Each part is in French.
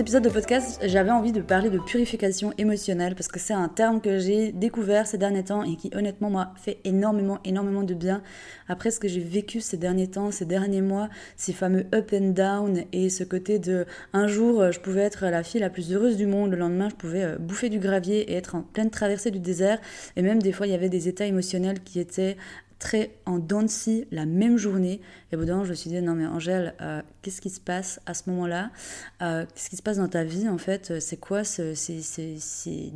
épisode de podcast, j'avais envie de parler de purification émotionnelle parce que c'est un terme que j'ai découvert ces derniers temps et qui honnêtement m'a fait énormément, énormément de bien. Après ce que j'ai vécu ces derniers temps, ces derniers mois, ces fameux up and down et ce côté de un jour je pouvais être la fille la plus heureuse du monde, le lendemain je pouvais euh, bouffer du gravier et être en pleine traversée du désert et même des fois il y avait des états émotionnels qui étaient très en dents la même journée. Et au bout d'un je me suis dit, non mais Angèle, euh, qu'est-ce qui se passe à ce moment-là euh, Qu'est-ce qui se passe dans ta vie en fait C'est quoi ce, ces, ces, ces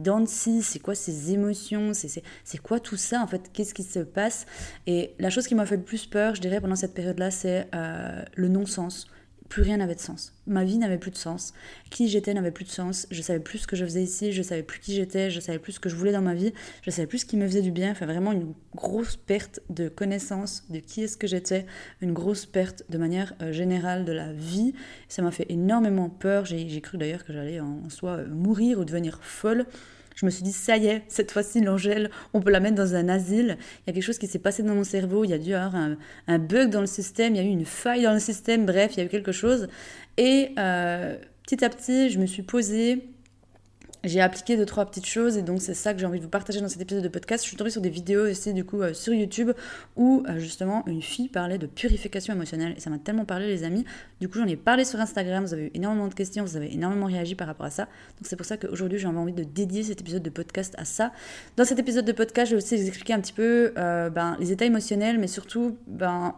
C'est quoi ces émotions C'est quoi tout ça en fait Qu'est-ce qui se passe? Et la chose qui m'a fait le plus peur, je dirais, pendant cette période-là, c'est euh, le non-sens plus rien n'avait de sens. Ma vie n'avait plus de sens. Qui j'étais n'avait plus de sens. Je savais plus ce que je faisais ici, je savais plus qui j'étais, je savais plus ce que je voulais dans ma vie, je savais plus ce qui me faisait du bien. Enfin, vraiment une grosse perte de connaissance de qui est-ce que j'étais, une grosse perte de manière euh, générale de la vie. Ça m'a fait énormément peur. J'ai cru d'ailleurs que j'allais en soi euh, mourir ou devenir folle. Je me suis dit, ça y est, cette fois-ci, l'Angèle, on peut la mettre dans un asile. Il y a quelque chose qui s'est passé dans mon cerveau, il y a dû y avoir un, bug dans le système, il y a eu une faille dans le système, bref, il y a eu quelque chose. Et euh, petit à petit, je me suis posée j'ai appliqué deux trois petites choses et donc c'est ça que j'ai envie de vous partager dans cet épisode de podcast. Je suis tombée sur des vidéos aussi du coup euh, sur YouTube où euh, justement une fille parlait de purification émotionnelle et ça m'a tellement parlé les amis. Du coup j'en ai parlé sur Instagram, vous avez eu énormément de questions, vous avez énormément réagi par rapport à ça. Donc c'est pour ça qu'aujourd'hui j'ai envie de dédier cet épisode de podcast à ça. Dans cet épisode de podcast je vais aussi vous expliquer un petit peu euh, ben, les états émotionnels mais surtout ben,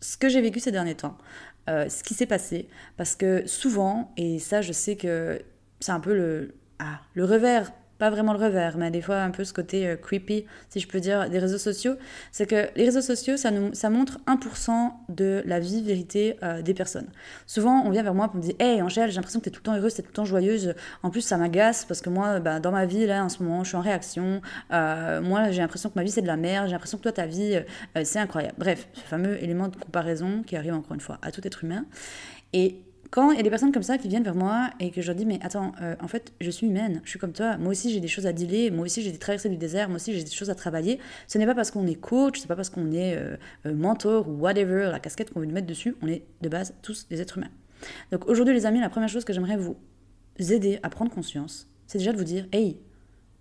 ce que j'ai vécu ces derniers temps. ce qui s'est passé parce que souvent et ça je sais que c'est un peu le ah, le revers, pas vraiment le revers, mais des fois un peu ce côté euh, creepy, si je peux dire, des réseaux sociaux, c'est que les réseaux sociaux, ça, nous, ça montre 1% de la vie, vérité euh, des personnes. Souvent, on vient vers moi pour me dire Hey Angèle, j'ai l'impression que tu es tout le temps heureuse, tu es tout le temps joyeuse. En plus, ça m'agace parce que moi, bah, dans ma vie, là, en ce moment, je suis en réaction. Euh, moi, j'ai l'impression que ma vie, c'est de la merde. J'ai l'impression que toi, ta vie, c'est incroyable. Bref, ce fameux élément de comparaison qui arrive encore une fois à tout être humain. Et quand il y a des personnes comme ça qui viennent vers moi et que je leur dis mais attends euh, en fait je suis humaine je suis comme toi moi aussi j'ai des choses à dealer moi aussi j'ai des traversées du désert moi aussi j'ai des choses à travailler. Ce n'est pas parce qu'on est coach c'est pas parce qu'on est euh, euh, mentor ou whatever la casquette qu'on veut nous mettre dessus on est de base tous des êtres humains. Donc aujourd'hui les amis la première chose que j'aimerais vous aider à prendre conscience c'est déjà de vous dire hey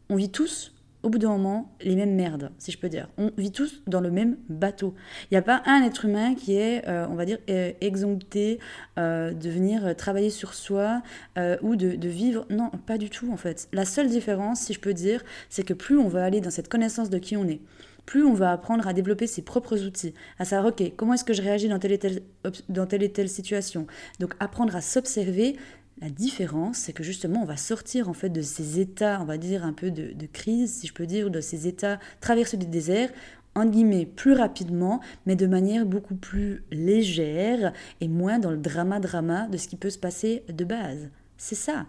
on vit tous au bout d'un moment, les mêmes merdes, si je peux dire. On vit tous dans le même bateau. Il n'y a pas un être humain qui est, euh, on va dire, euh, exempté euh, de venir travailler sur soi ou de, de, vivre. Non, pas du tout, en fait. La seule différence, si je peux dire, c'est que plus on va aller dans cette connaissance de qui on est, plus on va apprendre à développer ses propres outils, à savoir, ok, comment est-ce que je réagis dans telle et telle, dans telle, et telle situation? Donc apprendre à s'observer, la différence, c'est que justement, on va sortir en fait de ces états, on va dire un peu de, crise, si je peux dire, de ces états traversés du désert, en guillemets, plus rapidement, mais de manière beaucoup plus légère et moins dans le drama-drama de ce qui peut se passer de base. C'est ça.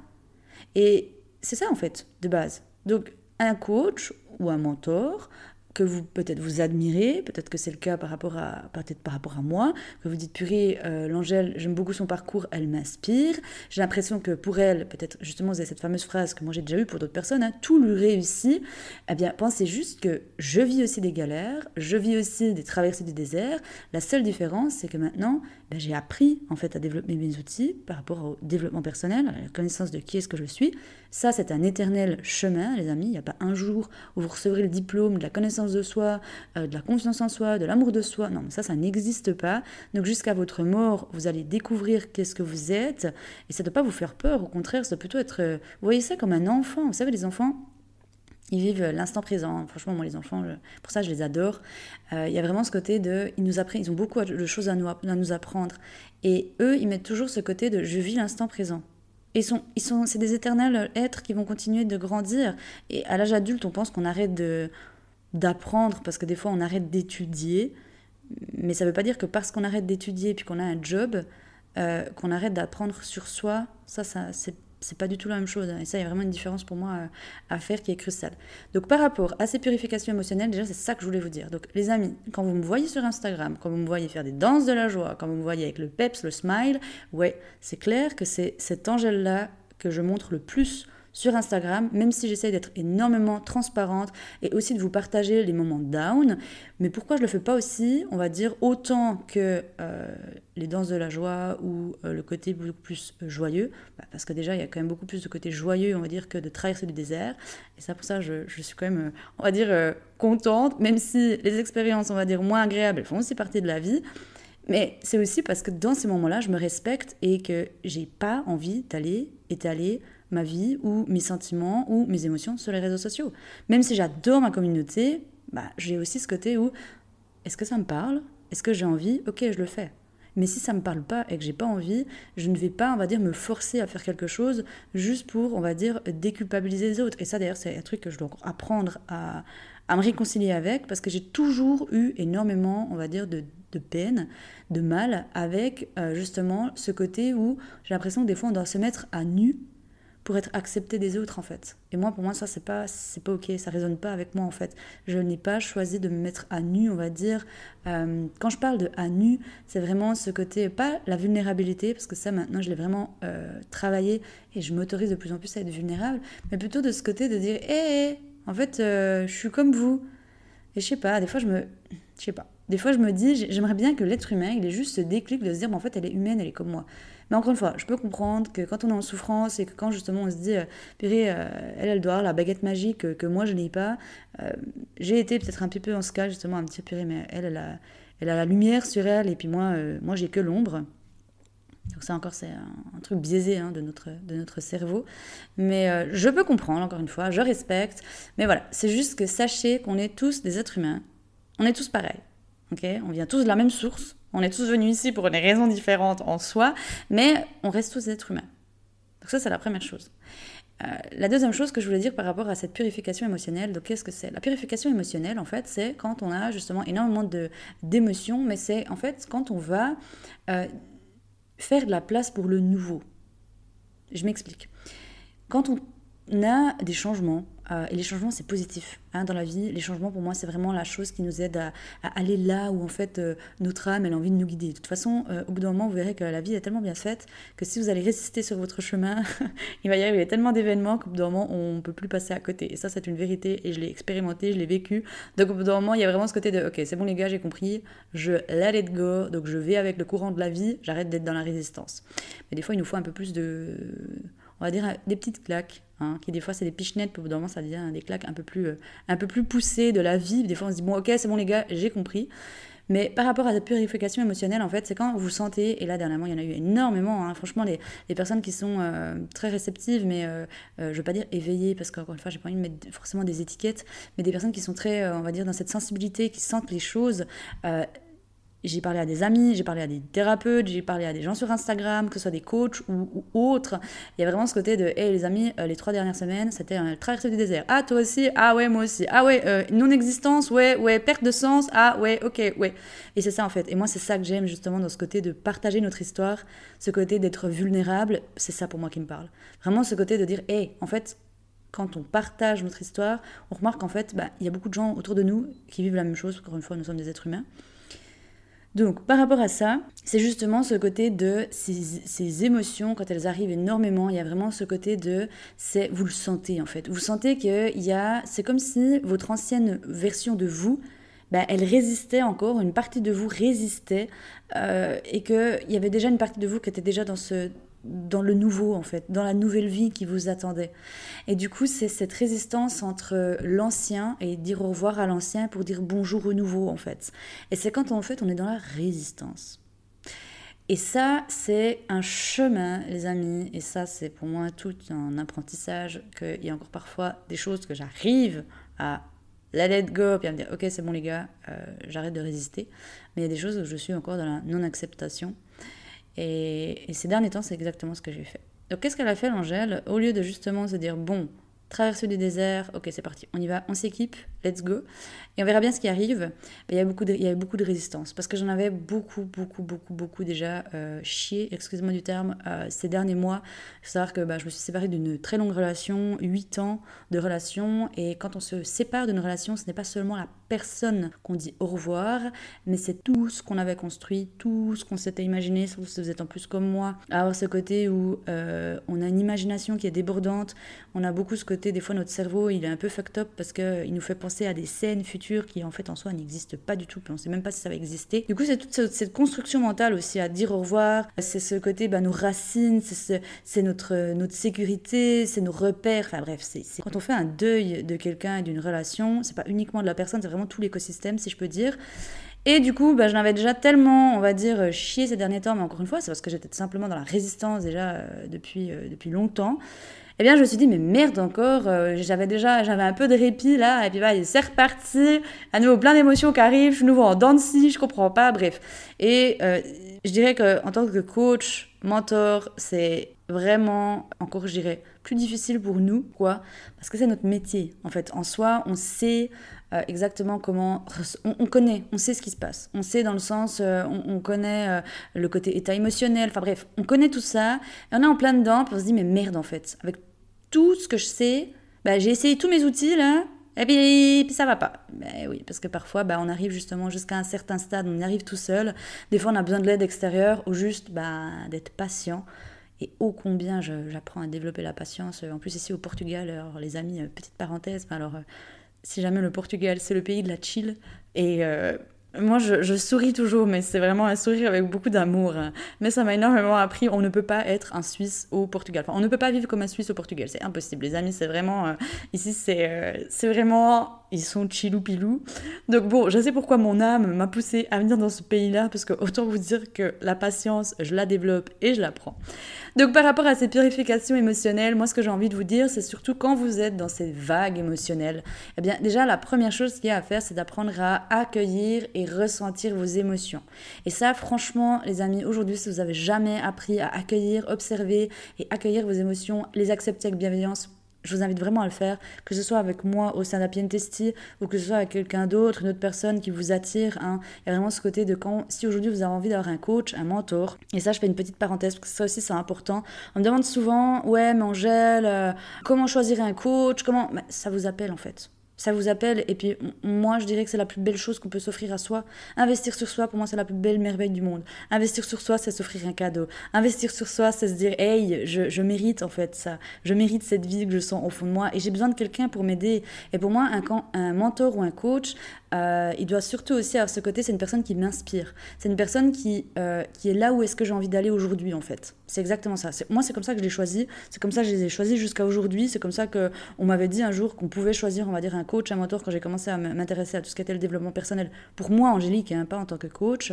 Et c'est ça en fait, de base. Donc, un coach ou un mentor que vous peut-être vous admirez, peut-être que c'est le cas par rapport à peut-être par rapport à moi, que vous dites purée, euh, l'Angèle, j'aime beaucoup son parcours, elle m'inspire. J'ai l'impression que pour elle, peut-être justement vous avez cette fameuse phrase que moi j'ai déjà eue pour d'autres personnes, hein, tout lui réussit. Eh bien, pensez juste que je vis aussi des galères, je vis aussi des traversées du désert. La seule différence, c'est que maintenant, ben, j'ai appris en fait à développer mes outils par rapport au développement personnel, à la connaissance de qui est-ce que je suis. Ça, c'est un éternel chemin, les amis. Il n'y a pas un jour où vous recevrez le diplôme de la connaissance de soi, euh, de la confiance en soi, de l'amour de soi. Non, ça, ça n'existe pas. Donc jusqu'à votre mort, vous allez découvrir qu'est-ce que vous êtes. Et ça ne doit pas vous faire peur. Au contraire, ça doit plutôt être... Euh, vous voyez ça comme un enfant. Vous savez, les enfants, ils vivent l'instant présent. Franchement, moi, les enfants, pour ça, je les adore. Euh, il y a vraiment ce côté de, ils nous apprennent, ils ont beaucoup de choses à nous, à nous apprendre. Et eux, ils mettent toujours ce côté de, je vis l'instant présent. Ils sont, ils sont, c'est des éternels êtres qui vont continuer de grandir. Et à l'âge adulte, on pense qu'on arrête de, d'apprendre parce que des fois on arrête d'étudier. Mais ça ne veut pas dire que parce qu'on arrête d'étudier puis qu'on a un job, euh, qu'on arrête d'apprendre sur soi. Ça, ça c'est c'est pas du tout la même chose. Hein. Et ça, il y a vraiment une différence pour moi euh, à faire qui est cruciale. Donc, par rapport à ces purifications émotionnelles, déjà, c'est ça que je voulais vous dire. Donc, les amis, quand vous me voyez sur Instagram, quand vous me voyez faire des danses de la joie, quand vous me voyez avec le peps, le smile, ouais, c'est clair que c'est cet Angèle-là que je montre le plus sur Instagram, même si j'essaye d'être énormément transparente et aussi de vous partager les moments down. Mais pourquoi je le fais pas aussi, on va dire, autant que euh, les danses de la joie ou euh, le côté beaucoup plus joyeux? Bah, Parce que déjà, il y a quand même beaucoup plus de côté joyeux, on va dire, que de traverser le désert. Et ça, pour ça, je, suis quand même, on va dire, euh, contente, même si les expériences, on va dire, moins agréables, font aussi partie de la vie. Mais c'est aussi parce que dans ces moments-là, je me respecte et que j'ai pas envie d'aller étaler ma vie ou mes sentiments ou mes émotions sur les réseaux sociaux. Même si j'adore ma communauté, bah, j'ai aussi ce côté où est-ce que ça me parle? Est-ce que j'ai envie? Ok, je le fais. Mais si ça me parle pas et que j'ai pas envie, je ne vais pas, on va dire, me forcer à faire quelque chose juste pour, on va dire, déculpabiliser les autres. Et ça, d'ailleurs, c'est un truc que je dois apprendre à, à me réconcilier avec parce que j'ai toujours eu énormément, on va dire, de, de peine, de mal avec euh, justement ce côté où j'ai l'impression que des fois on doit se mettre à nu pour être accepté des autres en fait. Et moi pour moi ça c'est pas c'est pas ok, ça résonne pas avec moi en fait. Je n'ai pas choisi de me mettre à nu, on va dire. Euh, quand je parle de à nu, c'est vraiment ce côté pas la vulnérabilité parce que ça maintenant je l'ai vraiment euh, travaillé et je m'autorise de plus en plus à être vulnérable, mais plutôt de ce côté de dire hé, en fait euh, je suis comme vous. Et je sais pas, des fois je me je sais pas. Des fois je me dis j'aimerais bien que l'être humain, il ait juste ce déclic de se dire en fait elle est humaine, elle est comme moi. Mais encore une fois, je peux comprendre que quand on est en souffrance et que quand justement on se dit, euh, euh, elle, elle doit avoir la baguette magique que, moi je n'ai pas, euh, j'ai été peut-être un petit peu en ce cas justement, un petit purée, mais elle, elle a, elle a la lumière sur elle et puis moi, moi j'ai que l'ombre. Donc ça encore, c'est un, truc biaisé hein, de, notre, de notre cerveau. Mais je peux comprendre, encore une fois, je respecte. Mais voilà, c'est juste que sachez qu'on est tous des êtres humains. On est tous pareils. ok? On vient tous de la même source. On est tous venus ici pour des raisons différentes en soi, mais on reste tous êtres humains. Donc ça, c'est la première chose. Euh, la deuxième chose que je voulais dire par rapport à cette purification émotionnelle, donc qu'est-ce que c'est? La purification émotionnelle, en fait, c'est quand on a justement énormément d'émotions, mais c'est en fait quand on va euh, faire de la place pour le nouveau. Je m'explique. Quand on a des changements, euh, et les changements, c'est positif hein, dans la vie. Les changements, pour moi, c'est vraiment la chose qui nous aide à, aller là où, en fait, euh, notre âme, elle a envie de nous guider. De toute façon, euh, au bout d'un moment, vous verrez que la vie est tellement bien faite que si vous allez résister sur votre chemin, il va y arriver tellement d'événements qu'au bout d'un moment, on ne peut plus passer à côté. Et ça, c'est une vérité et je l'ai expérimenté, je l'ai vécu. Donc, au bout d'un moment, il y a vraiment ce côté de OK, c'est bon, les gars, j'ai compris, je let it go. Donc, je vais avec le courant de la vie, j'arrête d'être dans la résistance. Mais des fois, il nous faut un peu plus de on va dire des petites claques, hein, qui des fois c'est des pichenettes, puis ça devient des claques un peu plus, euh, un peu plus poussées de la vie. Des fois on se dit bon ok c'est bon les gars, j'ai compris. Mais par rapport à la purification émotionnelle, en fait, c'est quand vous sentez, et là dernièrement il y en a eu énormément, hein, franchement les, les, personnes qui sont euh, très réceptives, mais euh, je ne veux pas dire éveillées, parce qu'encore une fois j'ai pas envie de mettre forcément des étiquettes, mais des personnes qui sont très, on va dire, dans cette sensibilité, qui sentent les choses j'ai parlé à des amis, j'ai parlé à des thérapeutes, j'ai parlé à des gens sur Instagram, que ce soit des coachs ou, autres. Il y a vraiment ce côté de Hey les amis, euh, les trois dernières semaines, c'était un traversée du désert. Ah, toi aussi? Ah, ouais, moi aussi. Ah, ouais, euh, non-existence, ouais, ouais, perte de sens? Ah, ouais, ok, ouais. Et c'est ça en fait. Et moi, c'est ça que j'aime justement dans ce côté de partager notre histoire, ce côté d'être vulnérable. C'est ça pour moi qui me parle. Vraiment ce côté de dire Hey, en fait, quand on partage notre histoire, on remarque qu'en fait, bah, il y a beaucoup de gens autour de nous qui vivent la même chose. Encore une fois, nous sommes des êtres humains. Donc, par rapport à ça, c'est justement ce côté de ces, émotions, quand elles arrivent énormément, il y a vraiment ce côté de, c'est, vous le sentez en fait. Vous sentez a, c'est comme si votre ancienne version de vous, ben, elle résistait encore, une partie de vous résistait, euh, et qu'il y avait déjà une partie de vous qui était déjà dans ce, dans le nouveau en fait, dans la nouvelle vie qui vous attendait. Et du coup, c'est cette résistance entre l'ancien et dire au revoir à l'ancien pour dire bonjour au nouveau en fait. Et c'est quand en fait on est dans la résistance. Et ça, c'est un chemin, les amis, et ça, c'est pour moi tout un apprentissage, qu'il y a encore parfois des choses que j'arrive à la let go, puis à me dire, ok, c'est bon les gars, euh, j'arrête de résister. Mais il y a des choses où je suis encore dans la non-acceptation. Et, ces derniers temps, c'est exactement ce que j'ai fait. Donc qu'est-ce qu'elle a fait, l'Angèle? Au lieu de justement se dire, bon, traversée du désert, ok c'est parti, on y va, on s'équipe, let's go. Et on verra bien ce qui arrive. il y, a beaucoup de, il y avait beaucoup de résistance parce que j'en avais beaucoup, beaucoup, beaucoup, beaucoup déjà euh, chié, excusez-moi du terme, euh, ces derniers mois. Il faut savoir que bah, je me suis séparée d'une très longue relation, 8 ans de relation. Et quand on se sépare d'une relation, ce n'est pas seulement la personne qu'on dit au revoir, mais c'est tout ce qu'on avait construit, tout ce qu'on s'était imaginé, si vous êtes en plus comme moi, avoir ce côté où euh, on a une imagination qui est débordante, on a beaucoup ce côté, des fois notre cerveau il est un peu fucked up parce qu'il nous fait penser à des scènes futures qui en fait en soi n'existent pas du tout, puis on sait même pas si ça va exister. Du coup c'est toute cette construction mentale aussi à dire au revoir, c'est ce côté, bah, nos racines, c'est notre, notre sécurité, c'est nos repères, enfin bref, c'est quand on fait un deuil de quelqu'un et d'une relation, c'est pas uniquement de la personne, c'est vraiment tout l'écosystème, si je peux dire. Et du coup, bah, je l'avais déjà tellement, on va dire, chié ces derniers temps, mais encore une fois, c'est parce que j'étais simplement dans la résistance déjà euh, depuis, euh, depuis longtemps. Eh bien, je me suis dit, mais merde encore, euh, j'avais déjà, j'avais un peu de répit là, et puis bah, c'est reparti, à nouveau plein d'émotions qui arrivent, je suis nouveau en dents de je comprends pas, bref. Et je dirais qu'en tant que coach, mentor, c'est vraiment, encore je dirais, plus difficile pour nous, quoi, parce que c'est notre métier. En fait, en soi, on sait euh, exactement comment. On, connaît, on sait ce qui se passe. On sait dans le sens, euh, on, connaît euh, le côté état émotionnel, enfin bref, on connaît tout ça, et on est en plein dedans, puis on se dit, mais merde en fait, avec tout ce que je sais, bah, j'ai essayé tous mes outils là, et puis, ça va pas. Ben oui, parce que parfois, bah, on arrive justement jusqu'à un certain stade, on y arrive tout seul. Des fois, on a besoin de l'aide extérieure ou juste bah, d'être patient. Et ô combien j'apprends à développer la patience. En plus, ici au Portugal, alors les amis, petite parenthèse, alors si jamais le Portugal, c'est le pays de la chill. Et euh, moi, je, souris toujours, mais c'est vraiment un sourire avec beaucoup d'amour. Mais ça m'a énormément appris. On ne peut pas être un Suisse au Portugal. Enfin, on ne peut pas vivre comme un Suisse au Portugal. C'est impossible, les amis. C'est vraiment. Euh, ici, c'est euh, c'est vraiment. Ils sont chilou pilou. Donc, bon, je sais pourquoi mon âme m'a poussé à venir dans ce pays-là. Parce que, autant vous dire que la patience, je la développe et je la prends. Donc par rapport à ces purifications émotionnelles, moi ce que j'ai envie de vous dire, c'est surtout quand vous êtes dans ces vagues émotionnelles, eh bien déjà la première chose qu'il y a à faire, c'est d'apprendre à accueillir ressentir vos émotions. Et ça franchement les amis, aujourd'hui si vous avez jamais appris à accueillir, observer et accueillir vos émotions, les accepter avec bienveillance, je vous invite vraiment à le faire, que ce soit avec moi au sein d'Apien Testi ou que ce soit avec quelqu'un d'autre, une autre personne qui vous attire. Hein. Il y a vraiment ce côté de quand, si aujourd'hui vous avez envie d'avoir un coach, un mentor, et ça je fais une petite parenthèse parce que ça aussi c'est important. On me demande souvent, ouais mais Angèle, euh, comment choisir un coach Comment Ça vous appelle en fait ça vous appelle. Et puis moi, je dirais que c'est la plus belle chose qu'on peut s'offrir à soi. Investir sur soi, pour moi, c'est la plus belle merveille du monde. Investir sur soi, c'est s'offrir un cadeau. Investir sur soi, c'est se dire, hey, je, je, mérite en fait ça. Je mérite cette vie que je sens au fond de moi et j'ai besoin de quelqu'un pour m'aider. Et pour moi, un, un mentor ou un coach, euh, il doit surtout aussi avoir ce côté, c'est une personne qui m'inspire. C'est une personne qui, euh, qui est là où est-ce que j'ai envie d'aller aujourd'hui, en fait. C'est exactement ça. Moi, c'est comme ça que je l'ai choisi. C'est comme ça que je les ai choisis jusqu'à aujourd'hui. C'est comme ça qu'on m'avait dit un jour qu'on pouvait choisir, on va dire, un coach, un mentor quand j'ai commencé à m'intéresser à tout ce qui était le développement personnel. Pour moi, Angélique, hein, pas en tant que coach.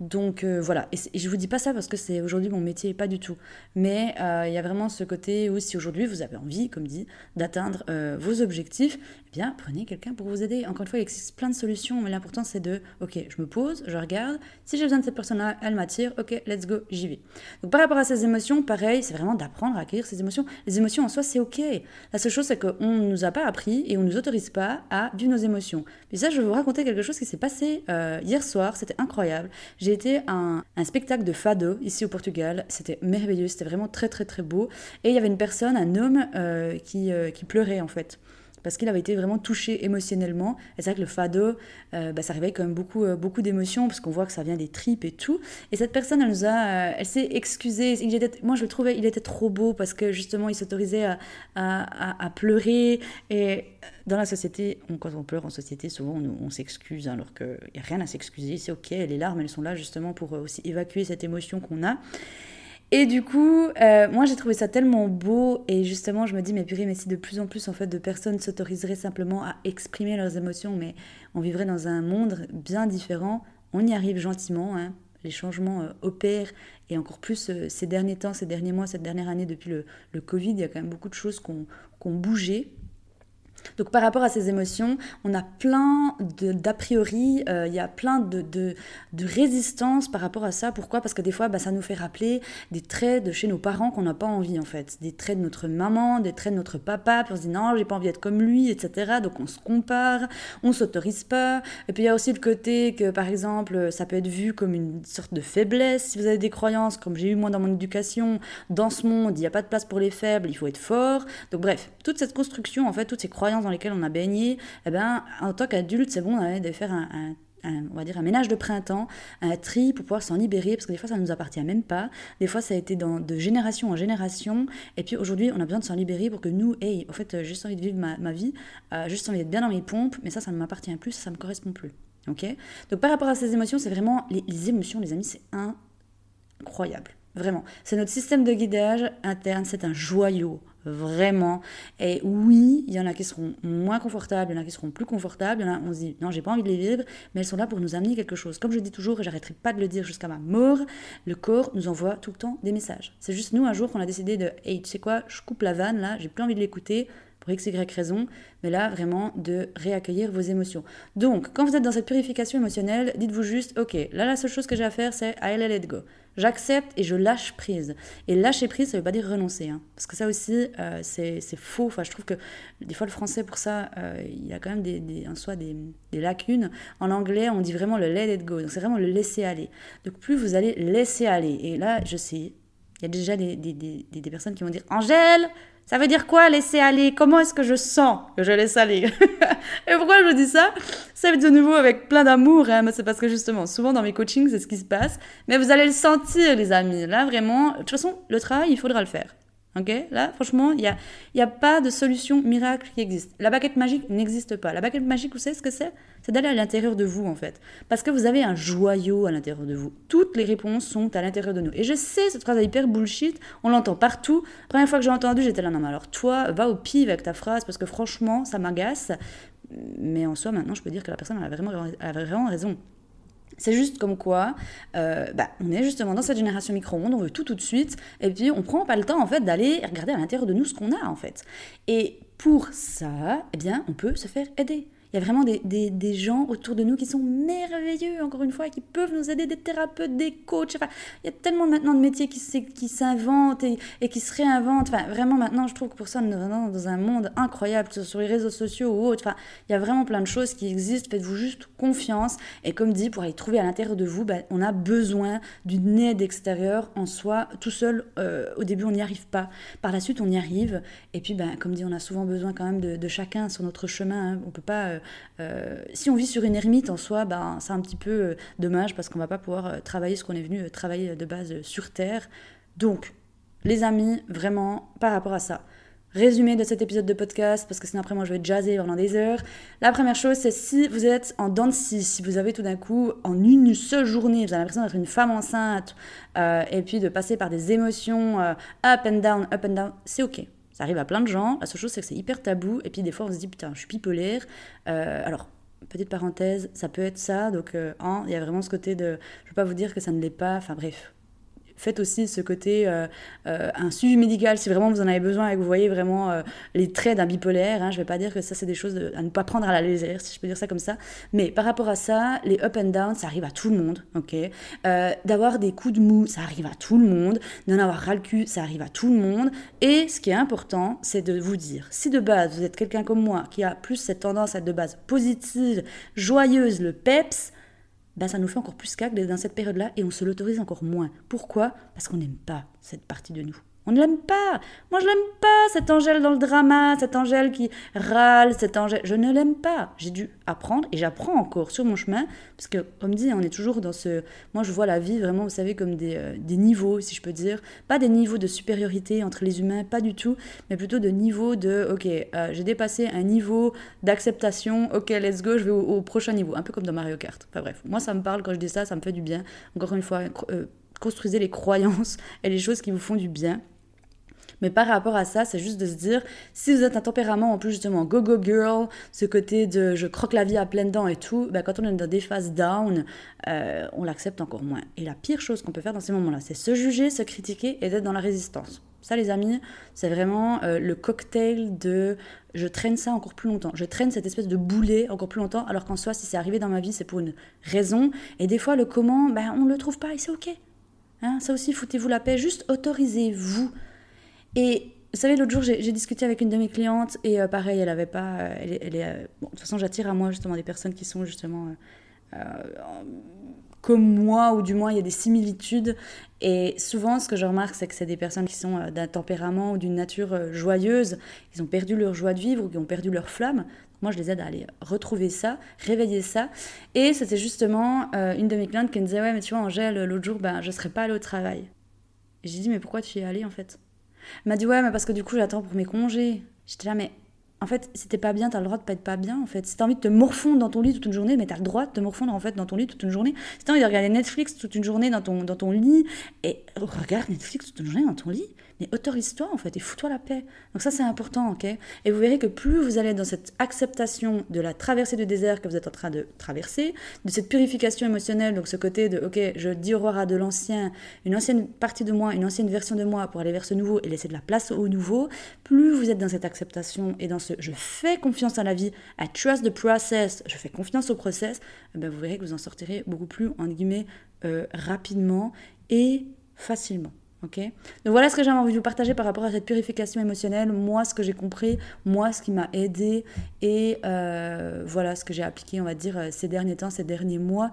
Donc euh, voilà. Et, et, je vous dis pas ça parce que c'est aujourd'hui mon métier, pas du tout. Mais il y a vraiment ce côté où si aujourd'hui vous avez envie, comme dit, d'atteindre vos objectifs, eh bien prenez quelqu'un pour vous aider. Encore une fois, il existe plein de solution, mais l'important c'est de, ok, je me pose, je regarde, si j'ai besoin de cette personne-là, elle m'attire, ok, let's go, j'y vais. Donc par rapport à ces émotions, pareil, c'est vraiment d'apprendre à accueillir ces émotions. Les émotions en soi, c'est ok. La seule chose, c'est qu'on ne nous a pas appris et on ne nous autorise pas à vivre nos émotions. Mais ça, je vais vous raconter quelque chose qui s'est passé euh, hier soir, c'était incroyable. J'ai été à un, un, spectacle de fado ici au Portugal, c'était merveilleux, c'était vraiment très très très beau. Et il y avait une personne, un homme, euh, qui, euh, qui pleurait en fait parce qu'il avait été vraiment touché émotionnellement. Et c'est vrai que le fado, euh, bah, ça réveille quand même beaucoup, euh, beaucoup d'émotions, parce qu'on voit que ça vient des tripes et tout. Et cette personne, elle nous a, euh, elle s'est excusée. Moi, je le trouvais, il était trop beau, parce que justement, il s'autorisait à, à, pleurer. Et dans la société, quand on pleure en société, souvent, on, on s'excuse, hein, alors qu'il n'y a rien à s'excuser. C'est ok, les larmes, elles sont là justement pour aussi évacuer cette émotion qu'on a. Et du coup, euh, moi j'ai trouvé ça tellement beau et justement je me dis mais purée mais si de plus en plus en fait de personnes s'autoriseraient simplement à exprimer leurs émotions, mais on vivrait dans un monde bien différent. On y arrive gentiment, hein. les changements euh, opèrent et encore plus euh, ces derniers temps, ces derniers mois, cette dernière année depuis le, le, Covid, il y a quand même beaucoup de choses qui ont bougé Donc par rapport à ces émotions, on a plein d'a priori, euh, il y a plein de, de, de, résistance par rapport à ça. Pourquoi? Parce que des fois, bah, ça nous fait rappeler des traits de chez nos parents qu'on n'a pas envie en fait. Des traits de notre maman, des traits de notre papa, puis on se dit non, j'ai pas envie d'être comme lui, etc. Donc on se compare, on s'autorise pas. Et puis il y a aussi le côté que par exemple, ça peut être vu comme une sorte de faiblesse si vous avez des croyances, comme j'ai eu moi dans mon éducation. Dans ce monde, il n'y a pas de place pour les faibles, il faut être fort. Donc bref, toute cette construction, en fait, toutes ces croyances dans lesquelles on a baigné, eh ben, en tant qu'adulte, c'est bon de faire un, on va dire un ménage de printemps, un tri pour pouvoir s'en libérer, parce que des fois ça ne nous appartient même pas, des fois ça a été dans, de génération en génération, et puis aujourd'hui on a besoin de s'en libérer pour que nous, hey, en fait j'ai juste envie de vivre ma, vie, euh, juste envie d'être bien dans mes pompes, mais ça ça ne m'appartient plus, ça ne me correspond plus. ok? Donc par rapport à ces émotions, c'est vraiment, les émotions les amis, c'est incroyable. Vraiment. C'est notre système de guidage interne, c'est un joyau vraiment. Et oui, il y en a qui seront moins confortables, il y en a qui seront plus confortables, il y en a, on se dit, non, j'ai pas envie de les vivre, mais elles sont là pour nous amener quelque chose. Comme je dis toujours, et j'arrêterai pas de le dire jusqu'à ma mort, le corps nous envoie tout le temps des messages. C'est juste nous, un jour, qu'on a décidé de, hey, tu sais quoi, je coupe la vanne, là, j'ai plus envie de l'écouter, pour x, y raison, mais là, vraiment, de réaccueillir vos émotions. Donc, quand vous êtes dans cette purification émotionnelle, dites-vous juste, ok, là, la seule chose que j'ai à faire, c'est I let it go. J'accepte et je lâche prise. Et lâcher prise, ça veut pas dire renoncer. Hein. Parce que ça aussi, euh, c'est faux. Enfin, je trouve que des fois, le français, pour ça, euh, il a quand même des, en soi des, des, lacunes. En anglais, on dit vraiment le let it go. Donc, c'est vraiment le laisser aller. Donc, plus vous allez laisser aller. Et là, je sais, il y a déjà des, des personnes qui vont dire Angèle, ça veut dire quoi laisser aller? Comment est-ce que je sens que je laisse aller? Et pourquoi je dis ça? C'est de nouveau avec plein d'amour, hein, c'est parce que justement, souvent dans mes coachings, c'est ce qui se passe. Mais vous allez le sentir, les amis. Là, vraiment, de toute façon, le travail, il faudra le faire. Là, franchement, il n'y a, a pas de solution miracle qui existe. La baguette magique n'existe pas. La baguette magique, vous savez ce que c'est? C'est d'aller à l'intérieur de vous, en fait. Parce que vous avez un joyau à l'intérieur de vous. Toutes les réponses sont à l'intérieur de nous. Et je sais, cette phrase est hyper bullshit. On l'entend partout. La première fois que j'ai entendu, j'étais là, non, mais alors toi, va au pif avec ta phrase, parce que franchement, ça m'agace. Mais en soi, maintenant, je peux dire que la personne a vraiment, a vraiment raison. C'est juste comme quoi, euh, bah, on est justement dans cette génération micro-ondes, on veut tout tout de suite, et puis on prend pas le temps en fait d'aller regarder à l'intérieur de nous ce qu'on a en fait. Et pour ça, eh bien, on peut se faire aider. Il y a vraiment des, des, gens autour de nous qui sont merveilleux, encore une fois, qui peuvent nous aider, des thérapeutes, des coachs. Enfin, il y a tellement maintenant de métiers qui, s'inventent et, qui se réinventent. Enfin, vraiment, maintenant, je trouve que pour ça, on est vraiment dans un monde incroyable, sur les réseaux sociaux ou autres. Enfin, il y a vraiment plein de choses qui existent. Faites-vous juste confiance. Et comme dit, pour aller trouver à l'intérieur de vous, ben, on a besoin d'une aide extérieure en soi. Tout seul, euh, au début, on n'y arrive pas. Par la suite, on y arrive. Et puis, ben, comme dit, on a souvent besoin quand même de, de chacun sur notre chemin. Hein. On peut pas euh, euh, si on vit sur une ermite en soi, ben, c'est un petit peu euh, dommage parce qu'on va pas pouvoir euh, travailler ce qu'on est venu travailler de base sur Terre. Donc, les amis, vraiment, par rapport à ça, résumé de cet épisode de podcast, parce que sinon après moi je vais jaser pendant des heures. La première chose, c'est si vous êtes en dents de scie, si vous avez tout d'un coup, en une seule journée, vous avez l'impression d'être une femme enceinte, et puis de passer par des émotions up and down, up and down, c'est ok. Ça arrive à plein de gens. La seule chose, c'est que c'est hyper tabou. Et puis des fois, on se dit, putain, je suis bipolaire. Euh, alors, petite parenthèse, ça peut être ça. Donc, euh, il y a vraiment ce côté de. Je ne veux pas vous dire que ça ne l'est pas. Enfin, bref, faites aussi ce côté euh, euh, un suivi médical si vraiment vous en avez besoin et que vous voyez vraiment euh, les traits d'un bipolaire. Hein, je ne vais pas dire que ça, c'est des choses à ne pas prendre à la légère, si je peux dire ça comme ça. Mais par rapport à ça, les up and down, ça arrive à tout le monde. ok? D'avoir des coups de mou, ça arrive à tout le monde. D'en avoir ras le cul, ça arrive à tout le monde. Et ce qui est important, c'est de vous dire, si de base, vous êtes quelqu'un comme moi qui a plus cette tendance à être de base positive, joyeuse, le peps, bah, ça nous fait encore plus qu'à dans cette période-là et on se l'autorise encore moins. Pourquoi? Parce qu'on n'aime pas cette partie de nous. On ne l'aime pas. Moi, je l'aime pas, cette Angèle dans le drama, cette Angèle qui râle, cette Angèle. Je ne l'aime pas. J'ai dû apprendre et j'apprends encore sur mon chemin. Parce que, comme dit, on est toujours dans ce. Moi, je vois la vie vraiment, vous savez, comme des, euh, des niveaux, si je peux dire. Pas des niveaux de supériorité entre les humains, pas du tout. Mais plutôt de niveaux de. Ok, euh, j'ai dépassé un niveau d'acceptation. Ok, let's go, je vais au, prochain niveau. Un peu comme dans Mario Kart. Enfin bref, moi, ça me parle quand je dis ça, ça me fait du bien. Encore une fois, euh, construisez les croyances et les choses qui vous font du bien. Mais par rapport à ça, c'est juste de se dire, si vous êtes un tempérament en plus justement go-go girl, ce côté de je croque la vie à pleines dents et tout, bah, quand on est dans des phases down, euh, on l'accepte encore moins. Et la pire chose qu'on peut faire dans ces moments-là, c'est se juger, se critiquer et d'être dans la résistance. Ça, les amis, c'est vraiment euh, le cocktail de je traîne ça encore plus longtemps. Je traîne cette espèce de boulet encore plus longtemps, alors qu'en soi, si c'est arrivé dans ma vie, c'est pour une raison. Et des fois, le comment, ben, on ne le trouve pas et c'est OK. Hein, ça aussi, foutez-vous la paix. Juste autorisez-vous. Et vous savez, l'autre jour, j'ai discuté avec une de mes clientes et euh, pareil, elle avait pas. Est, bon, de toute façon, j'attire à moi justement des personnes qui sont justement comme moi, ou du moins il y a des similitudes. Et souvent, ce que je remarque, c'est que c'est des personnes qui sont euh, d'un tempérament ou d'une nature euh, joyeuse, ils ont perdu leur joie de vivre ou qui ont perdu leur flamme. Moi, je les aide à aller retrouver ça, réveiller ça. Et c'était justement euh, une de mes clientes qui me disait Ouais, mais tu vois, Angèle, l'autre jour, ben, je ne serais pas allée au travail. Et j'ai dit Mais pourquoi tu y es allée en fait? Elle m'a dit Ouais, mais parce que du coup, j'attends pour mes congés. J'étais là, mais en fait, si t'es pas bien, t'as le droit de pas être pas bien, en fait. Si t'as envie de te morfondre dans ton lit toute une journée, mais t'as le droit de te morfondre, en fait, dans ton lit toute une journée. Si t'as envie de regarder Netflix toute une journée dans ton, dans ton lit, et regarde Netflix toute une journée dans ton lit, mais autorise-toi en fait et fous-toi la paix. Donc ça c'est important, ok? Et vous verrez que plus vous allez dans cette acceptation de la traversée du désert que vous êtes en train de traverser, de cette purification émotionnelle, donc ce côté de ok, je dis au à de l'ancien, une ancienne partie de moi, une ancienne version de moi pour aller vers ce nouveau et laisser de la place au nouveau, plus vous êtes dans cette acceptation et dans ce je fais confiance à la vie, I trust the process, je fais confiance au process, eh ben vous verrez que vous en sortirez beaucoup plus en guillemets euh, rapidement et facilement. Ok Donc voilà ce que j'avais envie de vous partager par rapport à cette purification émotionnelle, moi ce que j'ai compris, moi ce qui m'a aidé et euh, voilà ce que j'ai appliqué on va dire euh, ces derniers temps, ces derniers mois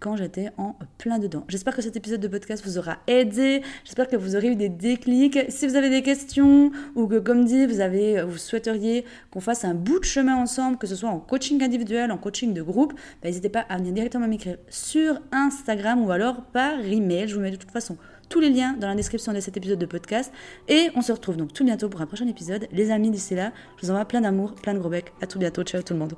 quand j'étais en plein dedans. J'espère que cet épisode de podcast vous aura aidé, j'espère que vous aurez eu des déclics. Si vous avez des questions ou que comme dit vous, avez, vous souhaiteriez qu'on fasse un bout de chemin ensemble, que ce soit en coaching individuel, en coaching de groupe, bah, n'hésitez pas à venir directement m'écrire sur Instagram ou alors par email, je vous mets de toute façon tous les liens dans la description de cet épisode de podcast. Et on se retrouve donc tout bientôt pour un prochain épisode. Les amis, d'ici là, je vous envoie plein d'amour, plein de gros becs. À tout bientôt. Ciao tout le monde.